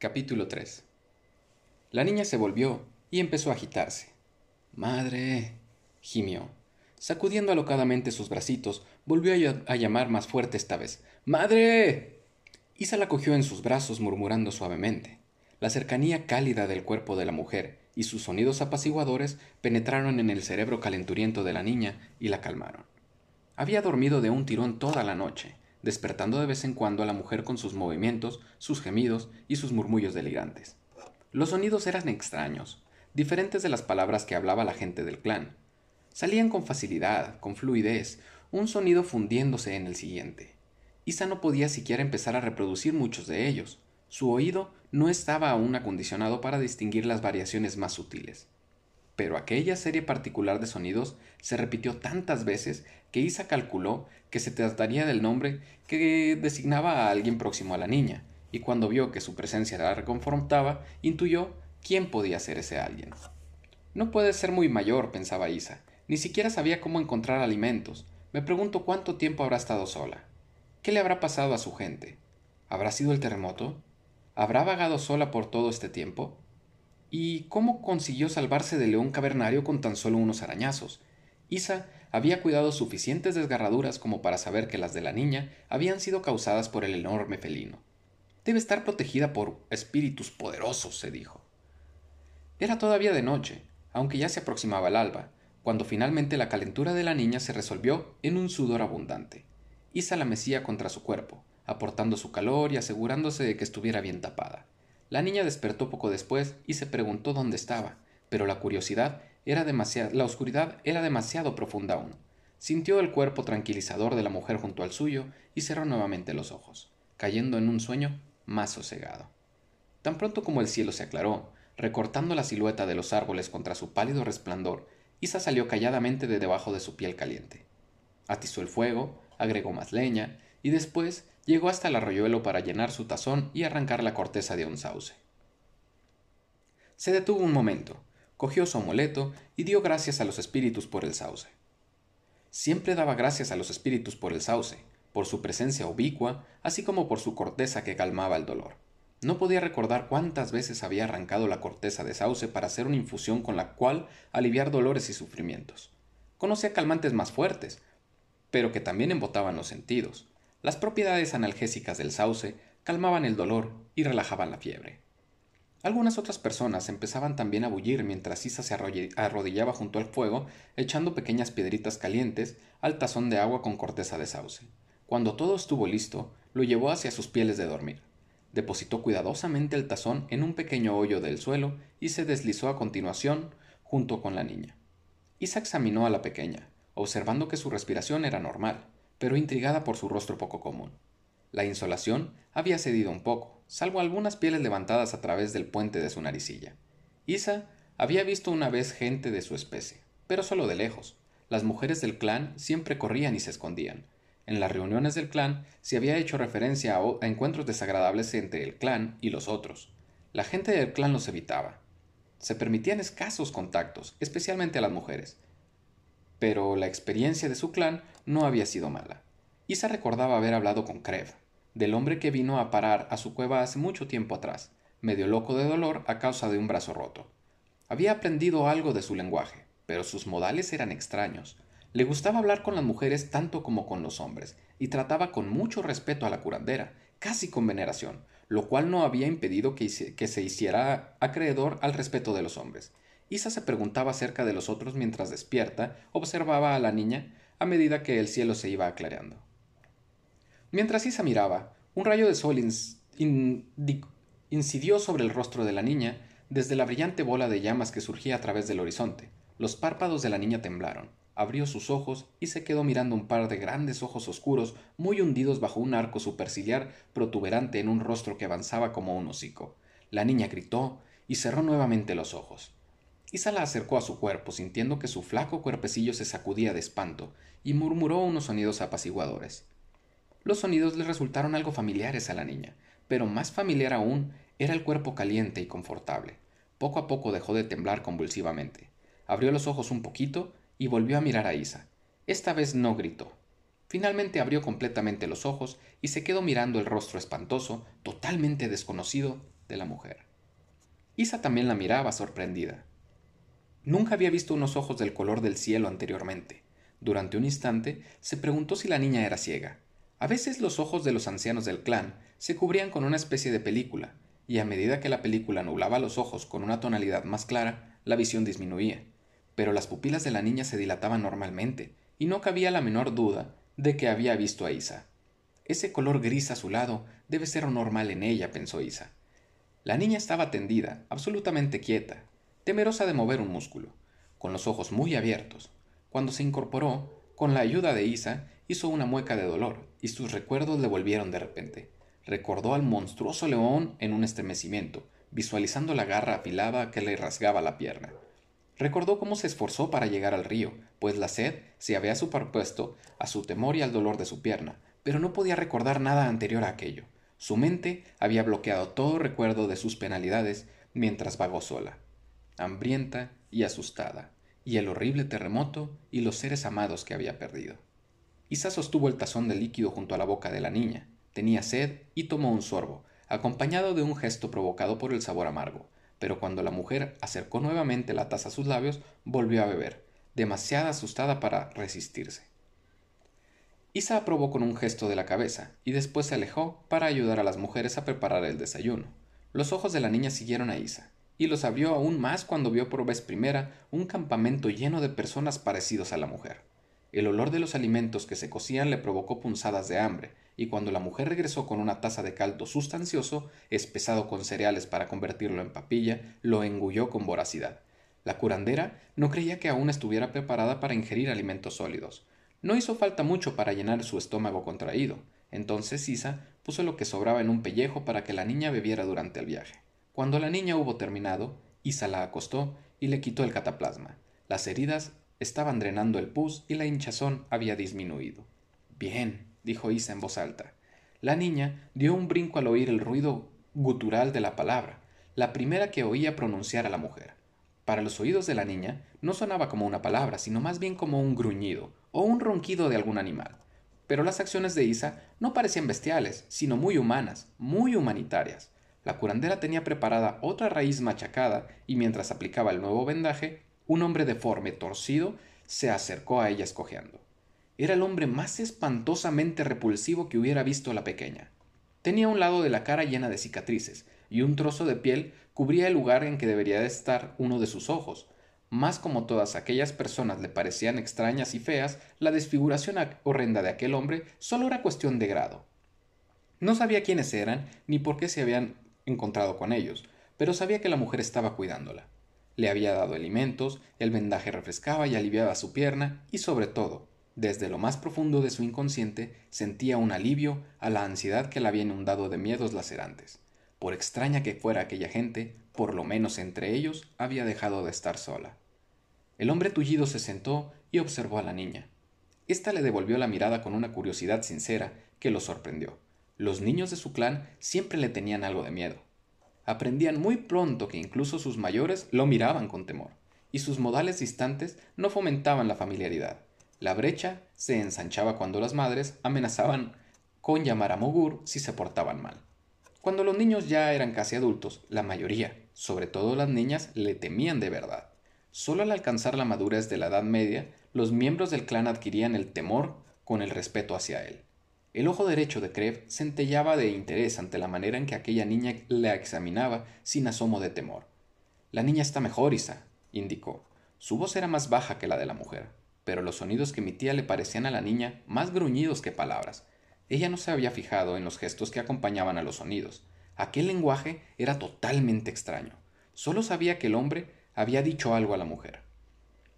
Capítulo 3 La niña se volvió y empezó a agitarse. Madre. gimió. Sacudiendo alocadamente sus bracitos, volvió a, llamar más fuerte esta vez. ¡Madre! Isa la cogió en sus brazos murmurando suavemente. La cercanía cálida del cuerpo de la mujer y sus sonidos apaciguadores penetraron en el cerebro calenturiento de la niña y la calmaron. Había dormido de un tirón toda la noche, despertando de vez en cuando a la mujer con sus movimientos, sus gemidos y sus murmullos delirantes. Los sonidos eran extraños, diferentes de las palabras que hablaba la gente del clan. Salían con facilidad, con fluidez, un sonido fundiéndose en el siguiente. Isa no podía siquiera empezar a reproducir muchos de ellos. Su oído no estaba aún acondicionado para distinguir las variaciones más sutiles. Pero aquella serie particular de sonidos se repitió tantas veces que Isa calculó que se trataría del nombre que designaba a alguien próximo a la niña, y cuando vio que su presencia la reconfortaba, intuyó quién podía ser ese alguien. No puede ser muy mayor, pensaba Isa, ni siquiera sabía cómo encontrar alimentos. Me pregunto cuánto tiempo habrá estado sola. ¿Qué le habrá pasado a su gente? ¿Habrá sido el terremoto? ¿Habrá vagado sola por todo este tiempo? ¿Y cómo consiguió salvarse del león cavernario con tan solo unos arañazos? Isa había cuidado suficientes desgarraduras como para saber que las de la niña habían sido causadas por el enorme felino. Debe estar protegida por espíritus poderosos, se dijo. Era todavía de noche, aunque ya se aproximaba el alba, cuando finalmente la calentura de la niña se resolvió en un sudor abundante. Isa la mecía contra su cuerpo, aportando su calor y asegurándose de que estuviera bien tapada. La niña despertó poco después y se preguntó dónde estaba, pero la curiosidad era demasiado, la oscuridad era demasiado profunda aún. Sintió el cuerpo tranquilizador de la mujer junto al suyo y cerró nuevamente los ojos, cayendo en un sueño más sosegado. Tan pronto como el cielo se aclaró, recortando la silueta de los árboles contra su pálido resplandor, Isa salió calladamente de debajo de su piel caliente. Atizó el fuego, agregó más leña, y después llegó hasta el arroyuelo para llenar su tazón y arrancar la corteza de un sauce. Se detuvo un momento, cogió su amuleto y dio gracias a los espíritus por el sauce. Siempre daba gracias a los espíritus por el sauce, por su presencia ubicua, así como por su corteza que calmaba el dolor. No podía recordar cuántas veces había arrancado la corteza de sauce para hacer una infusión con la cual aliviar dolores y sufrimientos. Conocía calmantes más fuertes, pero que también embotaban los sentidos. Las propiedades analgésicas del sauce calmaban el dolor y relajaban la fiebre. Algunas otras personas empezaban también a bullir mientras Isa se arrodillaba junto al fuego, echando pequeñas piedritas calientes al tazón de agua con corteza de sauce. Cuando todo estuvo listo, lo llevó hacia sus pieles de dormir. Depositó cuidadosamente el tazón en un pequeño hoyo del suelo y se deslizó a continuación junto con la niña. Isa examinó a la pequeña, observando que su respiración era normal pero intrigada por su rostro poco común. La insolación había cedido un poco, salvo algunas pieles levantadas a través del puente de su naricilla. Isa había visto una vez gente de su especie, pero solo de lejos. Las mujeres del clan siempre corrían y se escondían. En las reuniones del clan se había hecho referencia a, a encuentros desagradables entre el clan y los otros. La gente del clan los evitaba. Se permitían escasos contactos, especialmente a las mujeres, pero la experiencia de su clan no había sido mala. Isa recordaba haber hablado con Krev, del hombre que vino a parar a su cueva hace mucho tiempo atrás, medio loco de dolor a causa de un brazo roto. Había aprendido algo de su lenguaje, pero sus modales eran extraños. Le gustaba hablar con las mujeres tanto como con los hombres, y trataba con mucho respeto a la curandera, casi con veneración, lo cual no había impedido que, se hiciera acreedor al respeto de los hombres. Isa se preguntaba acerca de los otros mientras despierta observaba a la niña a medida que el cielo se iba aclareando. Mientras Isa miraba, un rayo de sol incidió sobre el rostro de la niña desde la brillante bola de llamas que surgía a través del horizonte. Los párpados de la niña temblaron, abrió sus ojos y se quedó mirando un par de grandes ojos oscuros muy hundidos bajo un arco superciliar protuberante en un rostro que avanzaba como un hocico. La niña gritó y cerró nuevamente los ojos. Isa la acercó a su cuerpo, sintiendo que su flaco cuerpecillo se sacudía de espanto, y murmuró unos sonidos apaciguadores. Los sonidos le resultaron algo familiares a la niña, pero más familiar aún era el cuerpo caliente y confortable. Poco a poco dejó de temblar convulsivamente. Abrió los ojos un poquito y volvió a mirar a Isa. Esta vez no gritó. Finalmente abrió completamente los ojos y se quedó mirando el rostro espantoso, totalmente desconocido, de la mujer. Isa también la miraba sorprendida. Nunca había visto unos ojos del color del cielo anteriormente. Durante un instante se preguntó si la niña era ciega. A veces los ojos de los ancianos del clan se cubrían con una especie de película, y a medida que la película nublaba los ojos con una tonalidad más clara, la visión disminuía. Pero las pupilas de la niña se dilataban normalmente, y no cabía la menor duda de que había visto a Isa. Ese color gris azulado debe ser normal en ella, pensó Isa. La niña estaba tendida, absolutamente quieta, temerosa de mover un músculo, con los ojos muy abiertos. Cuando se incorporó, con la ayuda de Isa, hizo una mueca de dolor, y sus recuerdos le volvieron de repente. Recordó al monstruoso león en un estremecimiento, visualizando la garra afilada que le rasgaba la pierna. Recordó cómo se esforzó para llegar al río, pues la sed se había superpuesto a su temor y al dolor de su pierna, pero no podía recordar nada anterior a aquello. Su mente había bloqueado todo recuerdo de sus penalidades mientras vagó sola, hambrienta y asustada, y el horrible terremoto y los seres amados que había perdido. Isa sostuvo el tazón de líquido junto a la boca de la niña, tenía sed y tomó un sorbo, acompañado de un gesto provocado por el sabor amargo, pero cuando la mujer acercó nuevamente la taza a sus labios, volvió a beber, demasiado asustada para resistirse. Isa aprobó con un gesto de la cabeza y después se alejó para ayudar a las mujeres a preparar el desayuno. Los ojos de la niña siguieron a Isa, y los abrió aún más cuando vio por vez primera un campamento lleno de personas parecidos a la mujer. El olor de los alimentos que se cocían le provocó punzadas de hambre, y cuando la mujer regresó con una taza de caldo sustancioso, espesado con cereales para convertirlo en papilla, lo engulló con voracidad. La curandera no creía que aún estuviera preparada para ingerir alimentos sólidos. No hizo falta mucho para llenar su estómago contraído. Entonces Isa puso lo que sobraba en un pellejo para que la niña bebiera durante el viaje. Cuando la niña hubo terminado, Isa la acostó y le quitó el cataplasma. Las heridas estaban drenando el pus y la hinchazón había disminuido. Bien, dijo Isa en voz alta. La niña dio un brinco al oír el ruido gutural de la palabra, la primera que oía pronunciar a la mujer. Para los oídos de la niña no sonaba como una palabra, sino más bien como un gruñido o un ronquido de algún animal. Pero las acciones de Isa no parecían bestiales, sino muy humanas, muy humanitarias. La curandera tenía preparada otra raíz machacada y mientras aplicaba el nuevo vendaje, un hombre deforme, torcido, se acercó a ella escojeando. Era el hombre más espantosamente repulsivo que hubiera visto la pequeña. Tenía un lado de la cara llena de cicatrices, y un trozo de piel cubría el lugar en que debería de estar uno de sus ojos. Más como todas aquellas personas le parecían extrañas y feas, la desfiguración horrenda de aquel hombre solo era cuestión de grado. No sabía quiénes eran ni por qué se habían encontrado con ellos, pero sabía que la mujer estaba cuidándola. Le había dado alimentos, el vendaje refrescaba y aliviaba su pierna, y sobre todo, desde lo más profundo de su inconsciente, sentía un alivio a la ansiedad que la había inundado de miedos lacerantes. Por extraña que fuera aquella gente, por lo menos entre ellos, había dejado de estar sola. El hombre tullido se sentó y observó a la niña. Esta le devolvió la mirada con una curiosidad sincera que lo sorprendió. Los niños de su clan siempre le tenían algo de miedo. Aprendían muy pronto que incluso sus mayores lo miraban con temor, y sus modales distantes no fomentaban la familiaridad. La brecha se ensanchaba cuando las madres amenazaban con llamar a Mogur si se portaban mal. Cuando los niños ya eran casi adultos, la mayoría, sobre todo las niñas, le temían de verdad. Solo al alcanzar la madurez de la Edad Media, los miembros del clan adquirían el temor con el respeto hacia él. El ojo derecho de Krev centellaba de interés ante la manera en que aquella niña la examinaba sin asomo de temor. La niña está mejor, Isa, indicó. Su voz era más baja que la de la mujer, pero los sonidos que emitía le parecían a la niña más gruñidos que palabras, ella no se había fijado en los gestos que acompañaban a los sonidos. Aquel lenguaje era totalmente extraño. Solo sabía que el hombre había dicho algo a la mujer.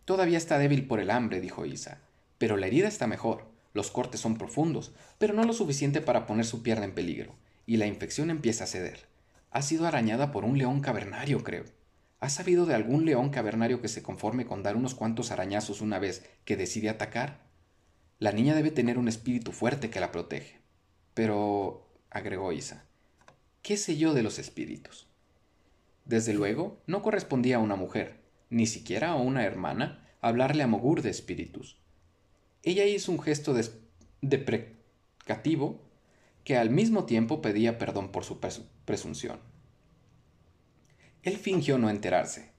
Todavía está débil por el hambre, dijo Isa, pero la herida está mejor. Los cortes son profundos, pero no lo suficiente para poner su pierna en peligro, y la infección empieza a ceder. Ha sido arañada por un león cavernario, creo. ¿Has sabido de algún león cavernario que se conforme con dar unos cuantos arañazos una vez que decide atacar? La niña debe tener un espíritu fuerte que la protege. Pero, agregó Isa, ¿qué sé yo de los espíritus? Desde luego, no correspondía a una mujer, ni siquiera a una hermana, hablarle a Mogur de espíritus. Ella hizo un gesto deprecativo que al mismo tiempo pedía perdón por su presunción. Él fingió no enterarse,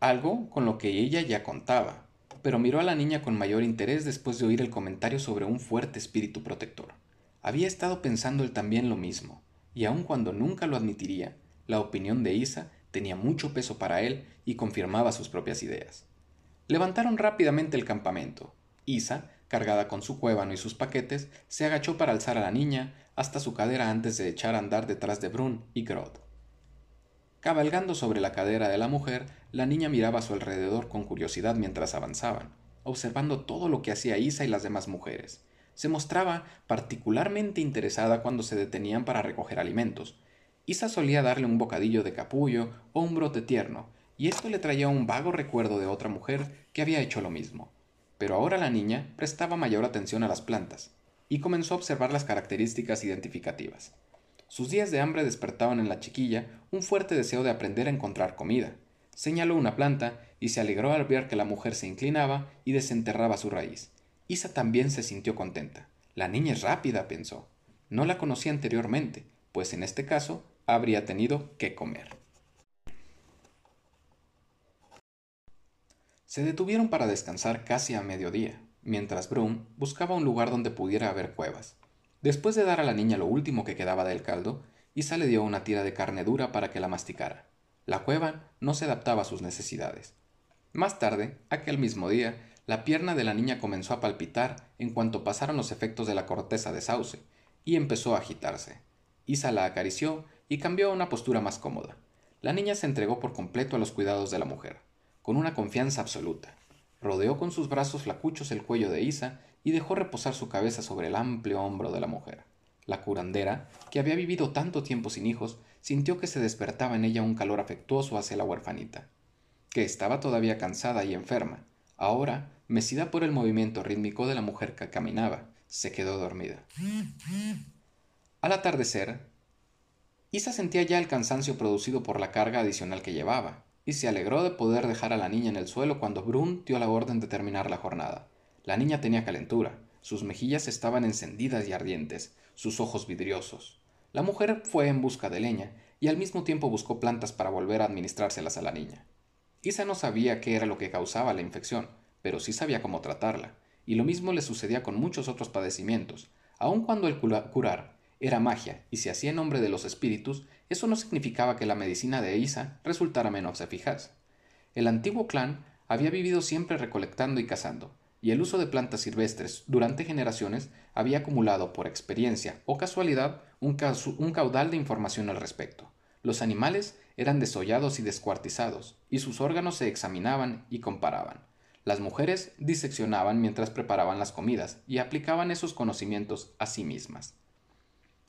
algo con lo que ella ya contaba, pero miró a la niña con mayor interés después de oír el comentario sobre un fuerte espíritu protector. Había estado pensando él también lo mismo, y aun cuando nunca lo admitiría, la opinión de Isa tenía mucho peso para él y confirmaba sus propias ideas. Levantaron rápidamente el campamento. Isa, cargada con su cuébano y sus paquetes, se agachó para alzar a la niña hasta su cadera antes de echar a andar detrás de Brun y Grod. Cabalgando sobre la cadera de la mujer, la niña miraba a su alrededor con curiosidad mientras avanzaban, observando todo lo que hacía Isa y las demás mujeres. Se mostraba particularmente interesada cuando se detenían para recoger alimentos. Isa solía darle un bocadillo de capullo o un brote tierno, y esto le traía un vago recuerdo de otra mujer que había hecho lo mismo. Pero ahora la niña prestaba mayor atención a las plantas, y comenzó a observar las características identificativas. Sus días de hambre despertaban en la chiquilla un fuerte deseo de aprender a encontrar comida. Señaló una planta y se alegró al ver que la mujer se inclinaba y desenterraba su raíz. Isa también se sintió contenta. La niña es rápida, pensó. No la conocía anteriormente, pues en este caso habría tenido que comer. Se detuvieron para descansar casi a mediodía, mientras Brum buscaba un lugar donde pudiera haber cuevas. Después de dar a la niña lo último que quedaba del caldo, Isa le dio una tira de carne dura para que la masticara. La cueva no se adaptaba a sus necesidades. Más tarde, aquel mismo día, la pierna de la niña comenzó a palpitar en cuanto pasaron los efectos de la corteza de sauce, y empezó a agitarse. Isa la acarició y cambió a una postura más cómoda. La niña se entregó por completo a los cuidados de la mujer, con una confianza absoluta. Rodeó con sus brazos flacuchos el cuello de Isa y dejó reposar su cabeza sobre el amplio hombro de la mujer. La curandera, que había vivido tanto tiempo sin hijos, sintió que se despertaba en ella un calor afectuoso hacia la huerfanita, que estaba todavía cansada y enferma. Ahora, mecida por el movimiento rítmico de la mujer que caminaba, se quedó dormida. Al atardecer, Isa sentía ya el cansancio producido por la carga adicional que llevaba, y se alegró de poder dejar a la niña en el suelo cuando Brun dio la orden de terminar la jornada. La niña tenía calentura, sus mejillas estaban encendidas y ardientes, sus ojos vidriosos. La mujer fue en busca de leña y al mismo tiempo buscó plantas para volver a administrárselas a la niña. Isa no sabía qué era lo que causaba la infección, pero sí sabía cómo tratarla, y lo mismo le sucedía con muchos otros padecimientos. Aun cuando el curar era magia y se hacía en nombre de los espíritus, eso no significaba que la medicina de Isa resultara menos eficaz. El antiguo clan había vivido siempre recolectando y cazando, y el uso de plantas silvestres durante generaciones había acumulado por experiencia o casualidad un, caudal de información al respecto. Los animales eran desollados y descuartizados, y sus órganos se examinaban y comparaban. Las mujeres diseccionaban mientras preparaban las comidas y aplicaban esos conocimientos a sí mismas.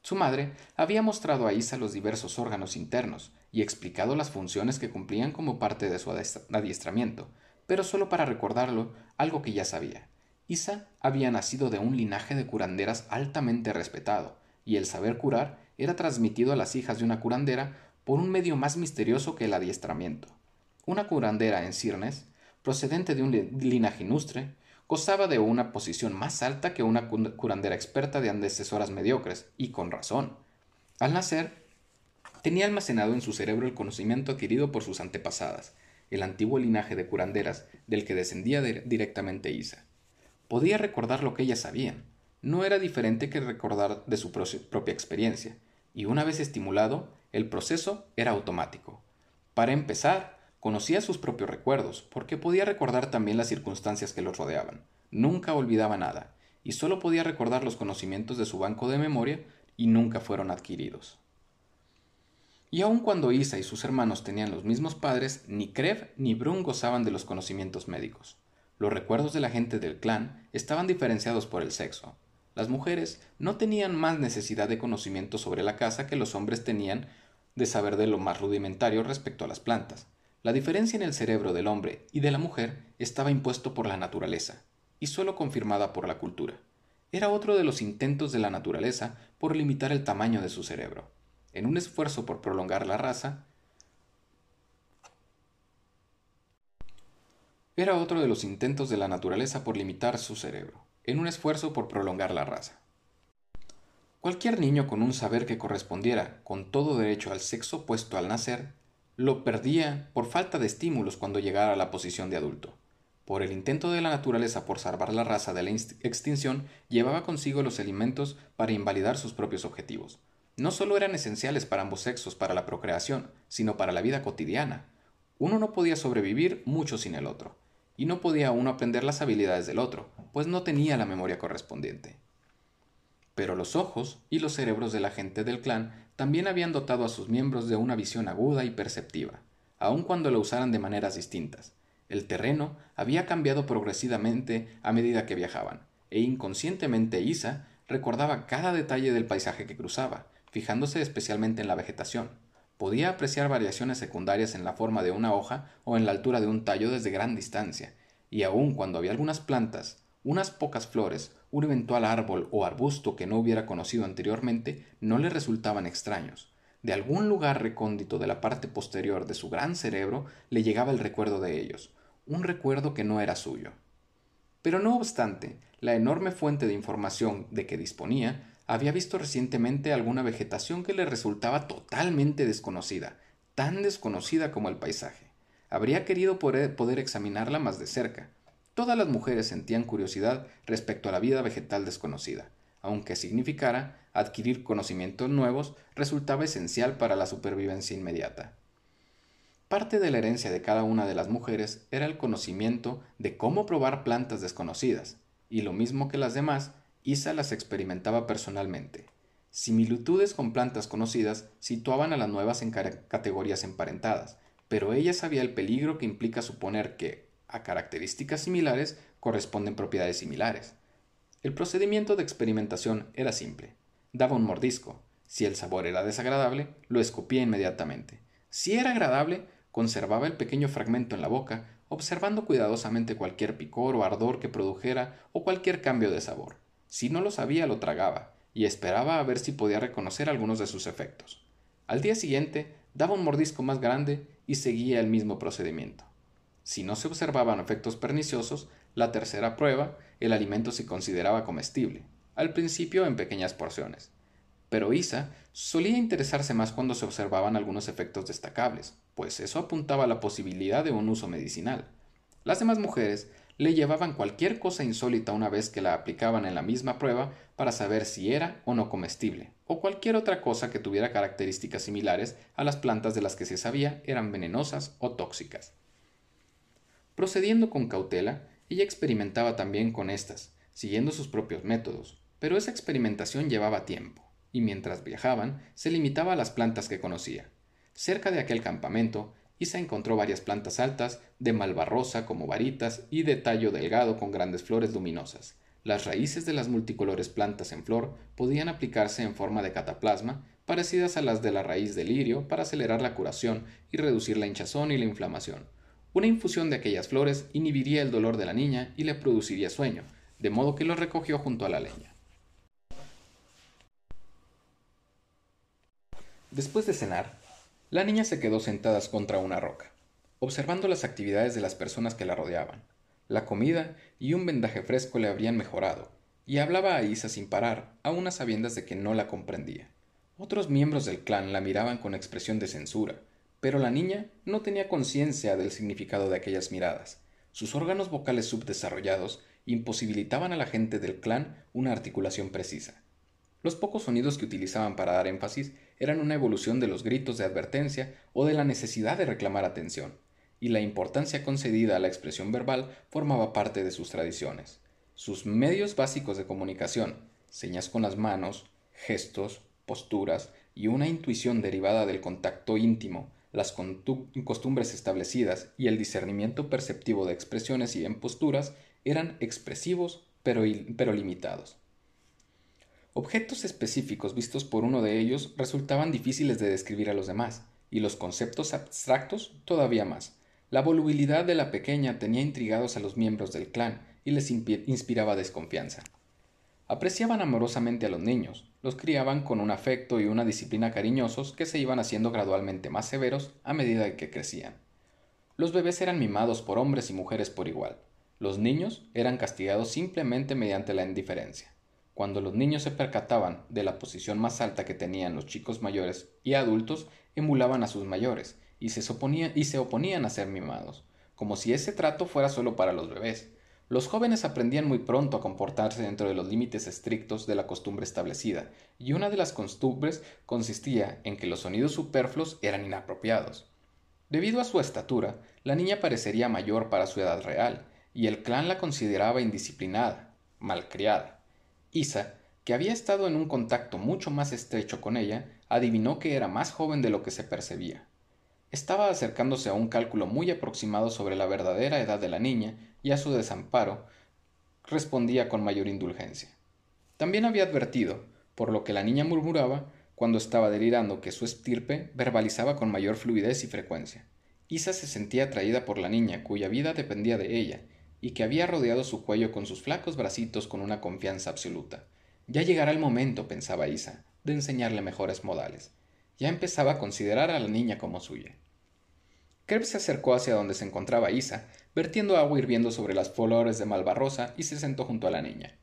Su madre había mostrado a Isa los diversos órganos internos y explicado las funciones que cumplían como parte de su adiestramiento, pero solo para recordarlo algo que ya sabía. Isa había nacido de un linaje de curanderas altamente respetado, y el saber curar era transmitido a las hijas de una curandera por un medio más misterioso que el adiestramiento. Una curandera en Cirnes, procedente de un linaje ilustre, gozaba de una posición más alta que una curandera experta de antecesoras mediocres, y con razón. Al nacer, tenía almacenado en su cerebro el conocimiento adquirido por sus antepasadas, el antiguo linaje de curanderas del que descendía directamente Isa. Podía recordar lo que ellas sabían. No era diferente que recordar de su propia experiencia, y una vez estimulado, el proceso era automático. Para empezar, conocía sus propios recuerdos, porque podía recordar también las circunstancias que los rodeaban. Nunca olvidaba nada, y solo podía recordar los conocimientos de su banco de memoria y nunca fueron adquiridos. Y aun cuando Isa y sus hermanos tenían los mismos padres, ni Krev ni Brun gozaban de los conocimientos médicos. Los recuerdos de la gente del clan estaban diferenciados por el sexo. Las mujeres no tenían más necesidad de conocimiento sobre la casa que los hombres tenían de saber de lo más rudimentario respecto a las plantas. La diferencia en el cerebro del hombre y de la mujer estaba impuesto por la naturaleza, y solo confirmada por la cultura. Era otro de los intentos de la naturaleza por limitar el tamaño de su cerebro en un esfuerzo por prolongar la raza, era otro de los intentos de la naturaleza por limitar su cerebro, en un esfuerzo por prolongar la raza. Cualquier niño con un saber que correspondiera con todo derecho al sexo opuesto al nacer, lo perdía por falta de estímulos cuando llegara a la posición de adulto. Por el intento de la naturaleza por salvar la raza de la extinción, llevaba consigo los alimentos para invalidar sus propios objetivos. No solo eran esenciales para ambos sexos para la procreación, sino para la vida cotidiana. Uno no podía sobrevivir mucho sin el otro, y no podía uno aprender las habilidades del otro, pues no tenía la memoria correspondiente. Pero los ojos y los cerebros de la gente del clan también habían dotado a sus miembros de una visión aguda y perceptiva, aun cuando lo usaran de maneras distintas. El terreno había cambiado progresivamente a medida que viajaban, e inconscientemente Isa recordaba cada detalle del paisaje que cruzaba, fijándose especialmente en la vegetación. Podía apreciar variaciones secundarias en la forma de una hoja o en la altura de un tallo desde gran distancia, y aun cuando había algunas plantas, unas pocas flores, un eventual árbol o arbusto que no hubiera conocido anteriormente no le resultaban extraños. De algún lugar recóndito de la parte posterior de su gran cerebro le llegaba el recuerdo de ellos, un recuerdo que no era suyo. Pero no obstante, la enorme fuente de información de que disponía había visto recientemente alguna vegetación que le resultaba totalmente desconocida, tan desconocida como el paisaje. Habría querido poder, examinarla más de cerca, Todas las mujeres sentían curiosidad respecto a la vida vegetal desconocida, aunque significara adquirir conocimientos nuevos resultaba esencial para la supervivencia inmediata. Parte de la herencia de cada una de las mujeres era el conocimiento de cómo probar plantas desconocidas, y lo mismo que las demás, Isa las experimentaba personalmente. Similitudes con plantas conocidas situaban a las nuevas en categorías emparentadas, pero ella sabía el peligro que implica suponer que, a características similares corresponden propiedades similares. El procedimiento de experimentación era simple. Daba un mordisco. Si el sabor era desagradable, lo escupía inmediatamente. Si era agradable, conservaba el pequeño fragmento en la boca, observando cuidadosamente cualquier picor o ardor que produjera o cualquier cambio de sabor. Si no lo sabía, lo tragaba, y esperaba a ver si podía reconocer algunos de sus efectos. Al día siguiente, daba un mordisco más grande y seguía el mismo procedimiento. Si no se observaban efectos perniciosos, la tercera prueba, el alimento se consideraba comestible, al principio en pequeñas porciones. Pero Isa solía interesarse más cuando se observaban algunos efectos destacables, pues eso apuntaba a la posibilidad de un uso medicinal. Las demás mujeres le llevaban cualquier cosa insólita una vez que la aplicaban en la misma prueba para saber si era o no comestible, o cualquier otra cosa que tuviera características similares a las plantas de las que se sabía eran venenosas o tóxicas. Procediendo con cautela, ella experimentaba también con estas, siguiendo sus propios métodos, pero esa experimentación llevaba tiempo, y mientras viajaban se limitaba a las plantas que conocía. Cerca de aquel campamento, Isa encontró varias plantas altas, de malvarrosa como varitas y de tallo delgado con grandes flores luminosas. Las raíces de las multicolores plantas en flor podían aplicarse en forma de cataplasma, parecidas a las de la raíz del lirio, para acelerar la curación y reducir la hinchazón y la inflamación. Una infusión de aquellas flores inhibiría el dolor de la niña y le produciría sueño, de modo que lo recogió junto a la leña. Después de cenar, la niña se quedó sentada contra una roca, observando las actividades de las personas que la rodeaban. La comida y un vendaje fresco le habrían mejorado, y hablaba a Isa sin parar, a unas sabiendas de que no la comprendía. Otros miembros del clan la miraban con expresión de censura, pero la niña no tenía conciencia del significado de aquellas miradas. Sus órganos vocales subdesarrollados imposibilitaban a la gente del clan una articulación precisa. Los pocos sonidos que utilizaban para dar énfasis eran una evolución de los gritos de advertencia o de la necesidad de reclamar atención, y la importancia concedida a la expresión verbal formaba parte de sus tradiciones. Sus medios básicos de comunicación, señas con las manos, gestos, posturas y una intuición derivada del contacto íntimo las costumbres establecidas y el discernimiento perceptivo de expresiones y en posturas eran expresivos pero, pero limitados. Objetos específicos vistos por uno de ellos resultaban difíciles de describir a los demás, y los conceptos abstractos todavía más. La volubilidad de la pequeña tenía intrigados a los miembros del clan y les inspiraba desconfianza. Apreciaban amorosamente a los niños, los criaban con un afecto y una disciplina cariñosos que se iban haciendo gradualmente más severos a medida que crecían. Los bebés eran mimados por hombres y mujeres por igual. Los niños eran castigados simplemente mediante la indiferencia. Cuando los niños se percataban de la posición más alta que tenían los chicos mayores y adultos, emulaban a sus mayores, y se, y se oponían a ser mimados, como si ese trato fuera solo para los bebés. Los jóvenes aprendían muy pronto a comportarse dentro de los límites estrictos de la costumbre establecida, y una de las costumbres consistía en que los sonidos superfluos eran inapropiados. Debido a su estatura, la niña parecería mayor para su edad real, y el clan la consideraba indisciplinada, malcriada. Isa, que había estado en un contacto mucho más estrecho con ella, adivinó que era más joven de lo que se percibía. Estaba acercándose a un cálculo muy aproximado sobre la verdadera edad de la niña, y a su desamparo respondía con mayor indulgencia. También había advertido, por lo que la niña murmuraba, cuando estaba delirando, que su estirpe verbalizaba con mayor fluidez y frecuencia. Isa se sentía atraída por la niña, cuya vida dependía de ella, y que había rodeado su cuello con sus flacos bracitos con una confianza absoluta. Ya llegará el momento, pensaba Isa, de enseñarle mejores modales. Ya empezaba a considerar a la niña como suya. Krebs se acercó hacia donde se encontraba Isa, vertiendo agua hirviendo sobre las flores de malvarrosa y se sentó junto a la niña.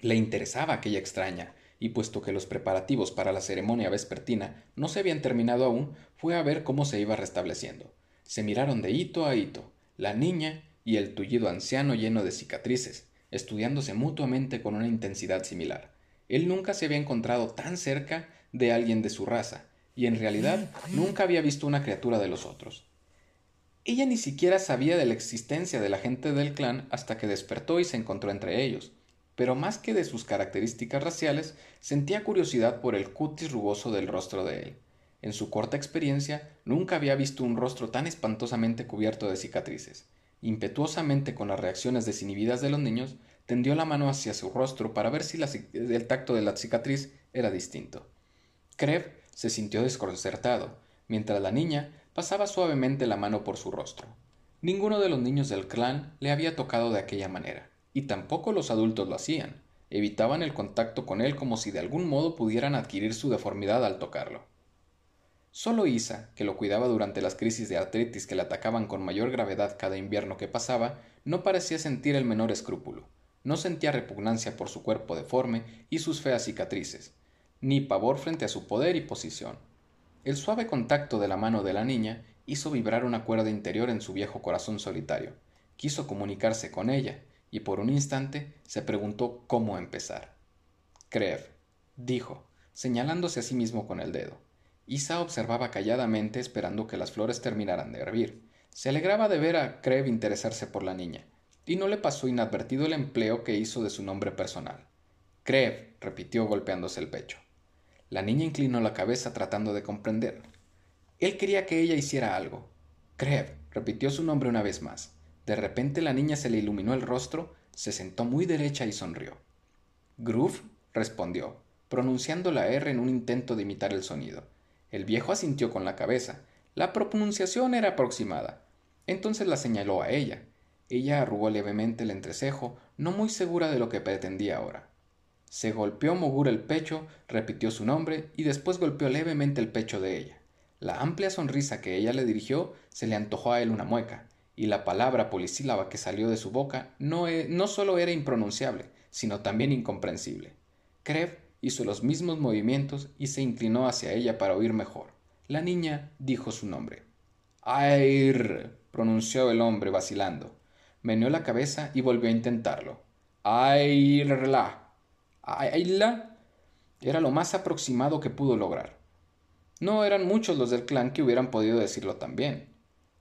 Le interesaba aquella extraña, y puesto que los preparativos para la ceremonia vespertina no se habían terminado aún, fue a ver cómo se iba restableciendo. Se miraron de hito a hito, la niña y el tullido anciano lleno de cicatrices, estudiándose mutuamente con una intensidad similar. Él nunca se había encontrado tan cerca de alguien de su raza, y en realidad nunca había visto una criatura de los otros. Ella ni siquiera sabía de la existencia de la gente del clan hasta que despertó y se encontró entre ellos, pero más que de sus características raciales, sentía curiosidad por el cutis rugoso del rostro de él. En su corta experiencia, nunca había visto un rostro tan espantosamente cubierto de cicatrices. Impetuosamente, con las reacciones desinhibidas de los niños, tendió la mano hacia su rostro para ver si el tacto de la cicatriz era distinto. Krev se sintió desconcertado, mientras la niña pasaba suavemente la mano por su rostro. Ninguno de los niños del clan le había tocado de aquella manera, y tampoco los adultos lo hacían. Evitaban el contacto con él como si de algún modo pudieran adquirir su deformidad al tocarlo. Solo Isa, que lo cuidaba durante las crisis de artritis que le atacaban con mayor gravedad cada invierno que pasaba, no parecía sentir el menor escrúpulo. No sentía repugnancia por su cuerpo deforme y sus feas cicatrices, ni pavor frente a su poder y posición. El suave contacto de la mano de la niña hizo vibrar una cuerda interior en su viejo corazón solitario. Quiso comunicarse con ella, y por un instante se preguntó cómo empezar. Krev, dijo, señalándose a sí mismo con el dedo. Isa observaba calladamente esperando que las flores terminaran de hervir. Se alegraba de ver a Krev interesarse por la niña, y no le pasó inadvertido el empleo que hizo de su nombre personal. Krev, repitió golpeándose el pecho. La niña inclinó la cabeza tratando de comprender. Él quería que ella hiciera algo. Krev, repitió su nombre una vez más. De repente la niña se le iluminó el rostro, se sentó muy derecha y sonrió. Groove respondió, pronunciando la R en un intento de imitar el sonido. El viejo asintió con la cabeza. La pronunciación era aproximada. Entonces la señaló a ella. Ella arrugó levemente el entrecejo, no muy segura de lo que pretendía ahora. Se golpeó Mogur el pecho, repitió su nombre y después golpeó levemente el pecho de ella. La amplia sonrisa que ella le dirigió se le antojó a él una mueca, y la palabra polisílaba que salió de su boca no, e, no solo era impronunciable, sino también incomprensible. Krev hizo los mismos movimientos y se inclinó hacia ella para oír mejor. La niña dijo su nombre. Air, pronunció el hombre vacilando. Meneó la cabeza y volvió a intentarlo. Airla. Ayla era lo más aproximado que pudo lograr. No eran muchos los del clan que hubieran podido decirlo también.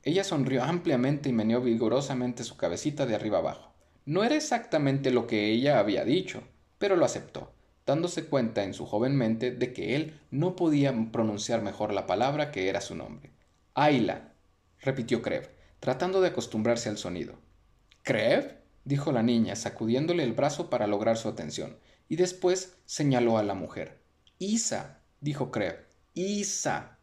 Ella sonrió ampliamente y meneó vigorosamente su cabecita de arriba abajo. No era exactamente lo que ella había dicho, pero lo aceptó, dándose cuenta en su joven mente de que él no podía pronunciar mejor la palabra que era su nombre. Ayla, repitió Krev, tratando de acostumbrarse al sonido. ¿Krev? dijo la niña, sacudiéndole el brazo para lograr su atención y después señaló a la mujer. Isa, dijo Krev. Isa.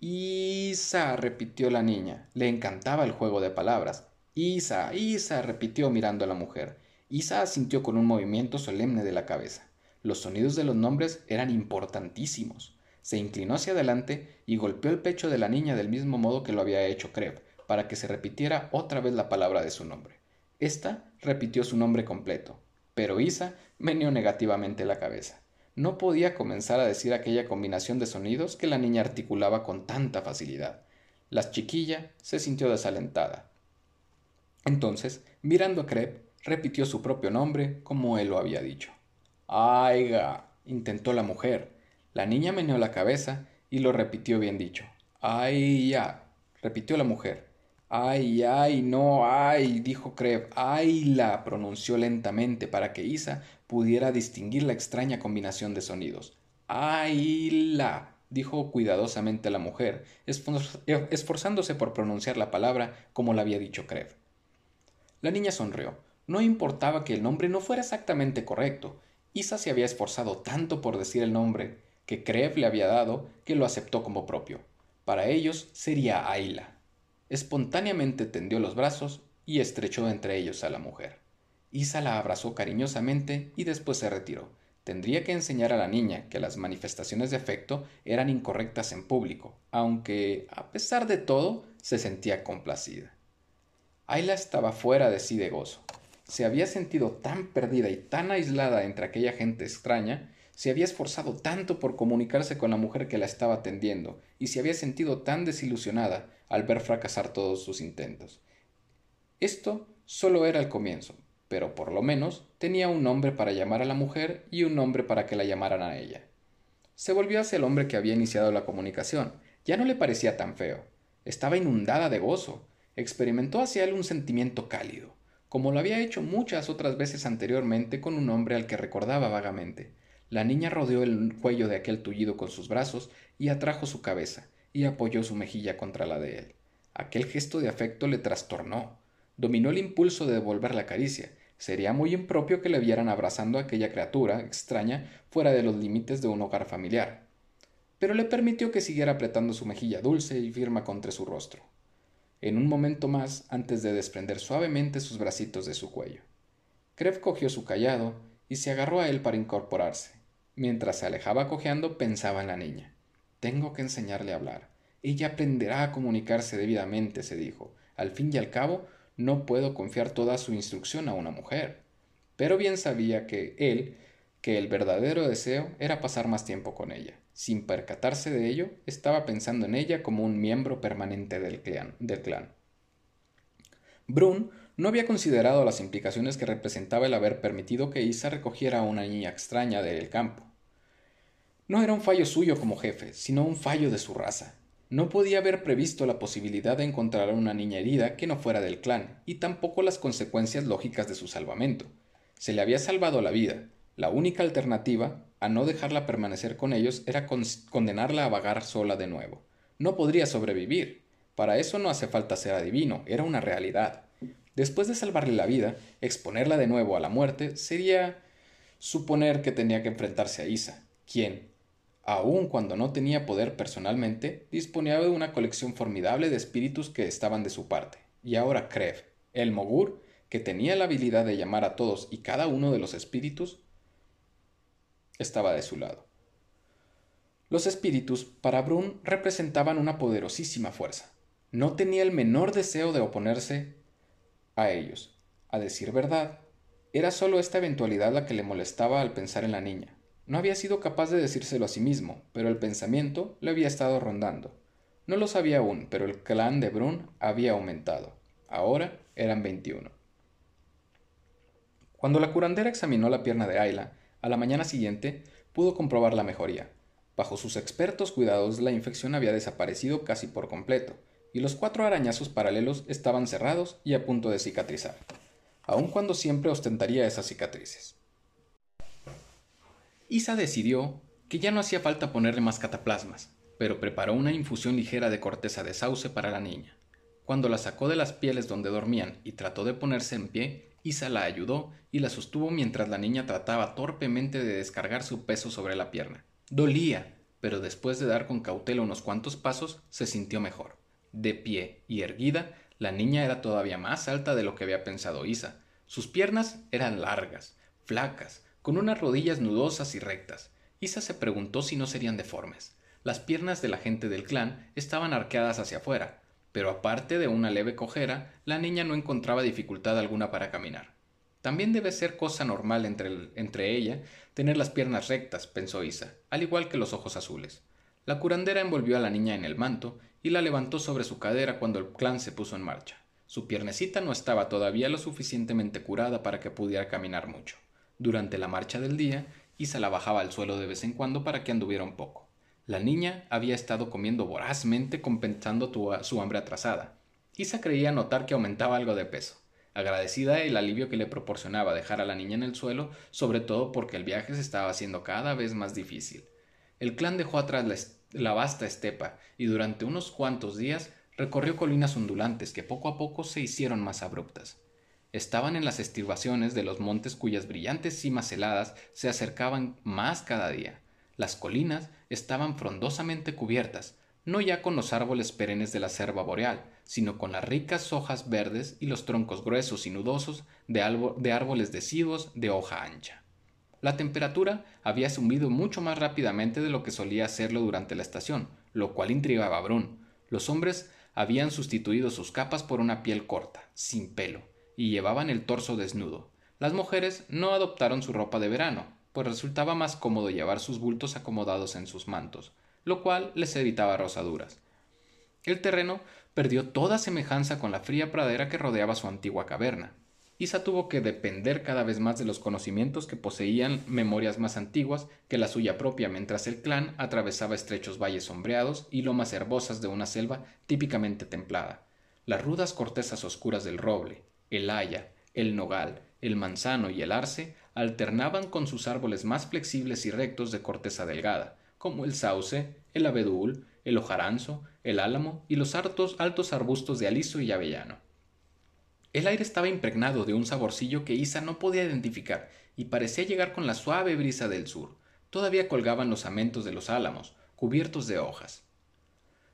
Isa, repitió la niña. Le encantaba el juego de palabras. Isa, Isa, repitió mirando a la mujer. Isa asintió con un movimiento solemne de la cabeza. Los sonidos de los nombres eran importantísimos. Se inclinó hacia adelante y golpeó el pecho de la niña del mismo modo que lo había hecho Krev, para que se repitiera otra vez la palabra de su nombre. Esta repitió su nombre completo, pero Isa meneó negativamente la cabeza. no podía comenzar a decir aquella combinación de sonidos que la niña articulaba con tanta facilidad. La chiquilla se sintió desalentada. Entonces, mirando a Crep, repitió su propio nombre como él lo había dicho. ¡Aiga! intentó la mujer. La niña meneó la cabeza y lo repitió bien dicho. ¡Ay, ya! repitió la mujer. ¡Ay, ay, no, ay! dijo Creb. ¡Ay, la! pronunció lentamente para que Isa pudiera distinguir la extraña combinación de sonidos. ¡Ay, la! dijo cuidadosamente la mujer, esforzándose por pronunciar la palabra como la había dicho Creb. La niña sonrió. No importaba que el nombre no fuera exactamente correcto. Isa se había esforzado tanto por decir el nombre que Kreb le había dado que lo aceptó como propio. Para ellos sería Ayla. Espontáneamente tendió los brazos y estrechó entre ellos a la mujer. Isa la abrazó cariñosamente y después se retiró. Tendría que enseñar a la niña que las manifestaciones de afecto eran incorrectas en público, aunque, a pesar de todo, se sentía complacida. Ayla estaba fuera de sí de gozo. Se había sentido tan perdida y tan aislada entre aquella gente extraña, se había esforzado tanto por comunicarse con la mujer que la estaba atendiendo, y se había sentido tan desilusionada al ver fracasar todos sus intentos. Esto solo era el comienzo, pero por lo menos tenía un nombre para llamar a la mujer y un nombre para que la llamaran a ella. Se volvió hacia el hombre que había iniciado la comunicación. Ya no le parecía tan feo. Estaba inundada de gozo. Experimentó hacia él un sentimiento cálido, como lo había hecho muchas otras veces anteriormente con un hombre al que recordaba vagamente. La niña rodeó el cuello de aquel tullido con sus brazos y atrajo su cabeza, y apoyó su mejilla contra la de él. Aquel gesto de afecto le trastornó. Dominó el impulso de devolver la caricia. Sería muy impropio que le vieran abrazando a aquella criatura extraña fuera de los límites de un hogar familiar. Pero le permitió que siguiera apretando su mejilla dulce y firme contra su rostro. En un momento más, antes de desprender suavemente sus bracitos de su cuello. Krev cogió su callado y se agarró a él para incorporarse. Mientras se alejaba cojeando, pensaba en la niña. Tengo que enseñarle a hablar. Ella aprenderá a comunicarse debidamente, se dijo. Al fin y al cabo, no puedo confiar toda su instrucción a una mujer. Pero bien sabía que él, que el verdadero deseo era pasar más tiempo con ella. Sin percatarse de ello, estaba pensando en ella como un miembro permanente del clan. Del clan. Brun no había considerado las implicaciones que representaba el haber permitido que Isa recogiera a una niña extraña del campo. No era un fallo suyo como jefe, sino un fallo de su raza. No podía haber previsto la posibilidad de encontrar a una niña herida que no fuera del clan, y tampoco las consecuencias lógicas de su salvamento. Se le había salvado la vida. La única alternativa, a no dejarla permanecer con ellos, era condenarla a vagar sola de nuevo. No podría sobrevivir. Para eso no hace falta ser adivino, era una realidad. Después de salvarle la vida, exponerla de nuevo a la muerte sería suponer que tenía que enfrentarse a Isa, quien, aun cuando no tenía poder personalmente, disponía de una colección formidable de espíritus que estaban de su parte. Y ahora Krev, el Mogur, que tenía la habilidad de llamar a todos y cada uno de los espíritus, estaba de su lado. Los espíritus, para Brun, representaban una poderosísima fuerza. No tenía el menor deseo de oponerse a ellos. A decir verdad, era solo esta eventualidad la que le molestaba al pensar en la niña. No había sido capaz de decírselo a sí mismo, pero el pensamiento le había estado rondando. No lo sabía aún, pero el clan de Brun había aumentado. Ahora eran veintiuno. Cuando la curandera examinó la pierna de Ayla, a la mañana siguiente pudo comprobar la mejoría. Bajo sus expertos cuidados la infección había desaparecido casi por completo, y los cuatro arañazos paralelos estaban cerrados y a punto de cicatrizar, aun cuando siempre ostentaría esas cicatrices. Isa decidió que ya no hacía falta ponerle más cataplasmas, pero preparó una infusión ligera de corteza de sauce para la niña. Cuando la sacó de las pieles donde dormían y trató de ponerse en pie, Isa la ayudó y la sostuvo mientras la niña trataba torpemente de descargar su peso sobre la pierna. Dolía, pero después de dar con cautela unos cuantos pasos, se sintió mejor. De pie y erguida, la niña era todavía más alta de lo que había pensado Isa. Sus piernas eran largas, flacas, con unas rodillas nudosas y rectas. Isa se preguntó si no serían deformes. Las piernas de la gente del clan estaban arqueadas hacia afuera, pero aparte de una leve cojera, la niña no encontraba dificultad alguna para caminar. También debe ser cosa normal entre, entre ella tener las piernas rectas, pensó Isa, al igual que los ojos azules. La curandera envolvió a la niña en el manto y la levantó sobre su cadera cuando el clan se puso en marcha. Su piernecita no estaba todavía lo suficientemente curada para que pudiera caminar mucho. Durante la marcha del día, Isa la bajaba al suelo de vez en cuando para que anduviera un poco. La niña había estado comiendo vorazmente compensando su hambre atrasada. Isa creía notar que aumentaba algo de peso agradecida el alivio que le proporcionaba dejar a la niña en el suelo, sobre todo porque el viaje se estaba haciendo cada vez más difícil. El clan dejó atrás la, vasta estepa y durante unos cuantos días recorrió colinas ondulantes que poco a poco se hicieron más abruptas. Estaban en las estribaciones de los montes cuyas brillantes cimas heladas se acercaban más cada día. Las colinas estaban frondosamente cubiertas, no ya con los árboles perennes de la selva boreal, sino con las ricas hojas verdes y los troncos gruesos y nudosos de, árboles deciduos de hoja ancha. La temperatura había subido mucho más rápidamente de lo que solía hacerlo durante la estación, lo cual intrigaba a Brun. Los hombres habían sustituido sus capas por una piel corta, sin pelo, y llevaban el torso desnudo. Las mujeres no adoptaron su ropa de verano, pues resultaba más cómodo llevar sus bultos acomodados en sus mantos, lo cual les evitaba rosaduras. El terreno perdió toda semejanza con la fría pradera que rodeaba su antigua caverna. Isa tuvo que depender cada vez más de los conocimientos que poseían memorias más antiguas que la suya propia mientras el clan atravesaba estrechos valles sombreados y lomas herbosas de una selva típicamente templada. Las rudas cortezas oscuras del roble, el haya, el nogal, el manzano y el arce alternaban con sus árboles más flexibles y rectos de corteza delgada, como el sauce, el abedul, el hojaranzo, el álamo y los altos arbustos de aliso y avellano. El aire estaba impregnado de un saborcillo que Isa no podía identificar y parecía llegar con la suave brisa del sur. Todavía colgaban los amentos de los álamos, cubiertos de hojas.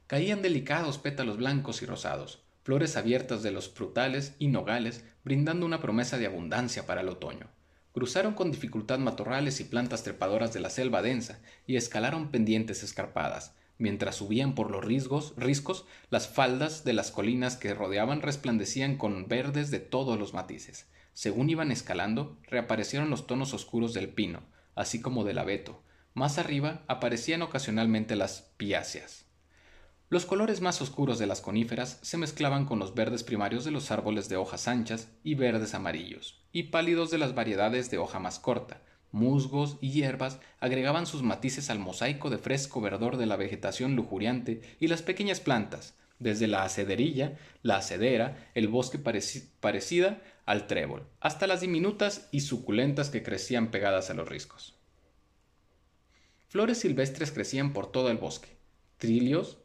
Caían delicados pétalos blancos y rosados, flores abiertas de los frutales y nogales, brindando una promesa de abundancia para el otoño. Cruzaron con dificultad matorrales y plantas trepadoras de la selva densa y escalaron pendientes escarpadas, Mientras subían por los riscos, las faldas de las colinas que rodeaban resplandecían con verdes de todos los matices. Según iban escalando, reaparecieron los tonos oscuros del pino, así como del abeto. Más arriba aparecían ocasionalmente las piáceas. Los colores más oscuros de las coníferas se mezclaban con los verdes primarios de los árboles de hojas anchas y verdes amarillos, y pálidos de las variedades de hoja más corta, musgos y hierbas agregaban sus matices al mosaico de fresco verdor de la vegetación lujuriante y las pequeñas plantas, desde la acederilla, la acedera, el bosque parecida al trébol, hasta las diminutas y suculentas que crecían pegadas a los riscos. Flores silvestres crecían por todo el bosque, trilios,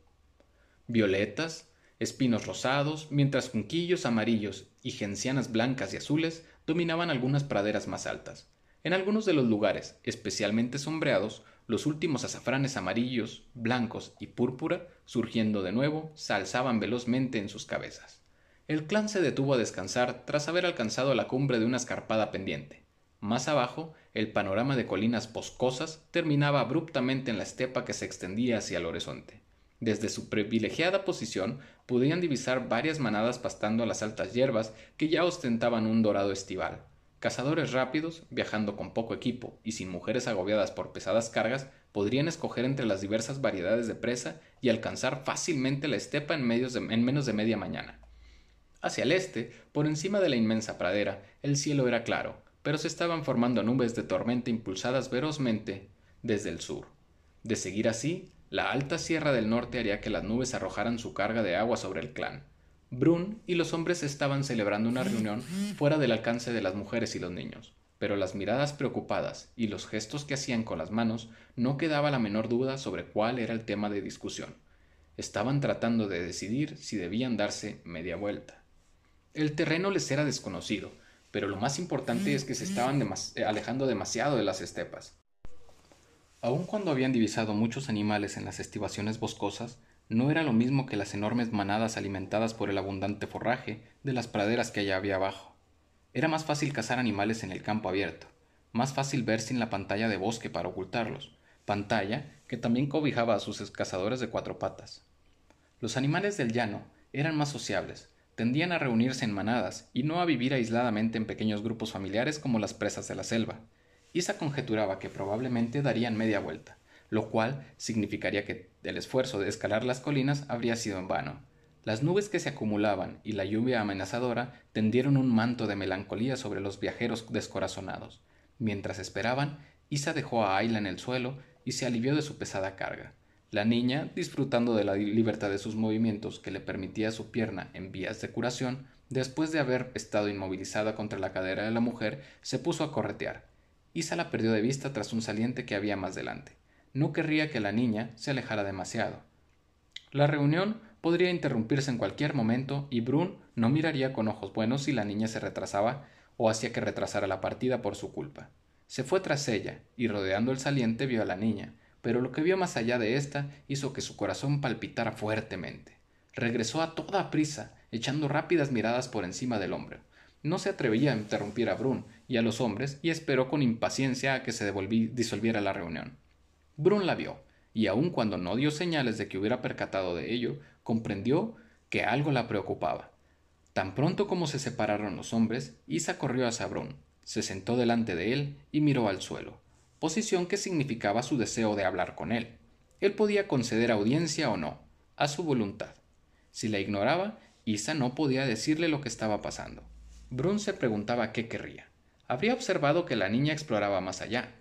violetas, espinos rosados, mientras junquillos amarillos y gencianas blancas y azules dominaban algunas praderas más altas. En algunos de los lugares, especialmente sombreados, los últimos azafranes amarillos, blancos y púrpura, surgiendo de nuevo, se alzaban velozmente en sus cabezas. El clan se detuvo a descansar tras haber alcanzado la cumbre de una escarpada pendiente. Más abajo, el panorama de colinas boscosas terminaba abruptamente en la estepa que se extendía hacia el horizonte. Desde su privilegiada posición podían divisar varias manadas pastando a las altas hierbas que ya ostentaban un dorado estival. Cazadores rápidos, viajando con poco equipo y sin mujeres agobiadas por pesadas cargas, podrían escoger entre las diversas variedades de presa y alcanzar fácilmente la estepa en, en menos de media mañana. Hacia el este, por encima de la inmensa pradera, el cielo era claro, pero se estaban formando nubes de tormenta impulsadas ferozmente desde el sur. De seguir así, la alta sierra del norte haría que las nubes arrojaran su carga de agua sobre el clan, Brun y los hombres estaban celebrando una reunión fuera del alcance de las mujeres y los niños, pero las miradas preocupadas y los gestos que hacían con las manos no quedaba la menor duda sobre cuál era el tema de discusión. Estaban tratando de decidir si debían darse media vuelta. El terreno les era desconocido, pero lo más importante es que se estaban alejando demasiado de las estepas. Aun cuando habían divisado muchos animales en las estivaciones boscosas, no era lo mismo que las enormes manadas alimentadas por el abundante forraje de las praderas que allá había abajo. Era más fácil cazar animales en el campo abierto, más fácil ver sin la pantalla de bosque para ocultarlos, pantalla que también cobijaba a sus cazadores de cuatro patas. Los animales del llano eran más sociables, tendían a reunirse en manadas y no a vivir aisladamente en pequeños grupos familiares como las presas de la selva. Isa conjeturaba que probablemente darían media vuelta, lo cual significaría que el esfuerzo de escalar las colinas habría sido en vano. Las nubes que se acumulaban y la lluvia amenazadora tendieron un manto de melancolía sobre los viajeros descorazonados. Mientras esperaban, Isa dejó a Ayla en el suelo y se alivió de su pesada carga. La niña, disfrutando de la libertad de sus movimientos que le permitía su pierna en vías de curación, después de haber estado inmovilizada contra la cadera de la mujer, se puso a corretear. Isa la perdió de vista tras un saliente que había más delante. No querría que la niña se alejara demasiado. La reunión podría interrumpirse en cualquier momento y Brun no miraría con ojos buenos si la niña se retrasaba o hacía que retrasara la partida por su culpa. Se fue tras ella y rodeando el saliente vio a la niña, pero lo que vio más allá de ésta hizo que su corazón palpitara fuertemente. Regresó a toda prisa, echando rápidas miradas por encima del hombro. No se atrevía a interrumpir a Brun y a los hombres y esperó con impaciencia a que se disolviera la reunión. Brun la vio, y aun cuando no dio señales de que hubiera percatado de ello, comprendió que algo la preocupaba. Tan pronto como se separaron los hombres, Isa corrió hacia Brun, se sentó delante de él y miró al suelo posición que significaba su deseo de hablar con él. Él podía conceder audiencia o no, a su voluntad. Si la ignoraba, Isa no podía decirle lo que estaba pasando. Brun se preguntaba qué querría. Habría observado que la niña exploraba más allá.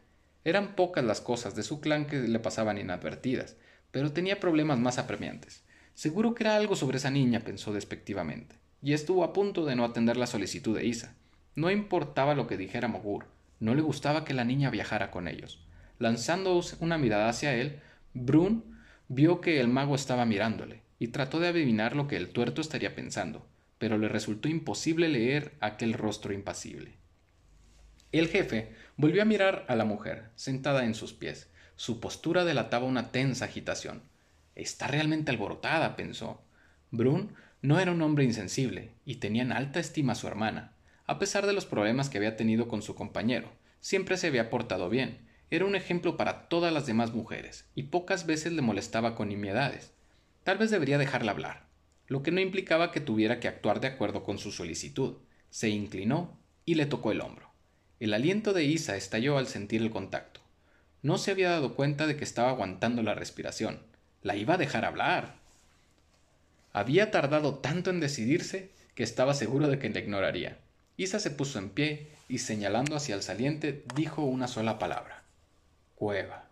Eran pocas las cosas de su clan que le pasaban inadvertidas, pero tenía problemas más apremiantes. Seguro que era algo sobre esa niña, pensó despectivamente, y estuvo a punto de no atender la solicitud de Isa. No importaba lo que dijera Mogur, no le gustaba que la niña viajara con ellos. Lanzando una mirada hacia él, Brun vio que el mago estaba mirándole, y trató de adivinar lo que el tuerto estaría pensando, pero le resultó imposible leer aquel rostro impasible. El jefe volvió a mirar a la mujer, sentada en sus pies. Su postura delataba una tensa agitación. Está realmente alborotada, pensó. Brun no era un hombre insensible, y tenía en alta estima a su hermana, a pesar de los problemas que había tenido con su compañero. Siempre se había portado bien, era un ejemplo para todas las demás mujeres, y pocas veces le molestaba con nimiedades. Tal vez debería dejarla hablar, lo que no implicaba que tuviera que actuar de acuerdo con su solicitud. Se inclinó y le tocó el hombro. El aliento de Isa estalló al sentir el contacto. No se había dado cuenta de que estaba aguantando la respiración. La iba a dejar hablar. Había tardado tanto en decidirse que estaba seguro de que la ignoraría. Isa se puso en pie y señalando hacia el saliente dijo una sola palabra. Cueva.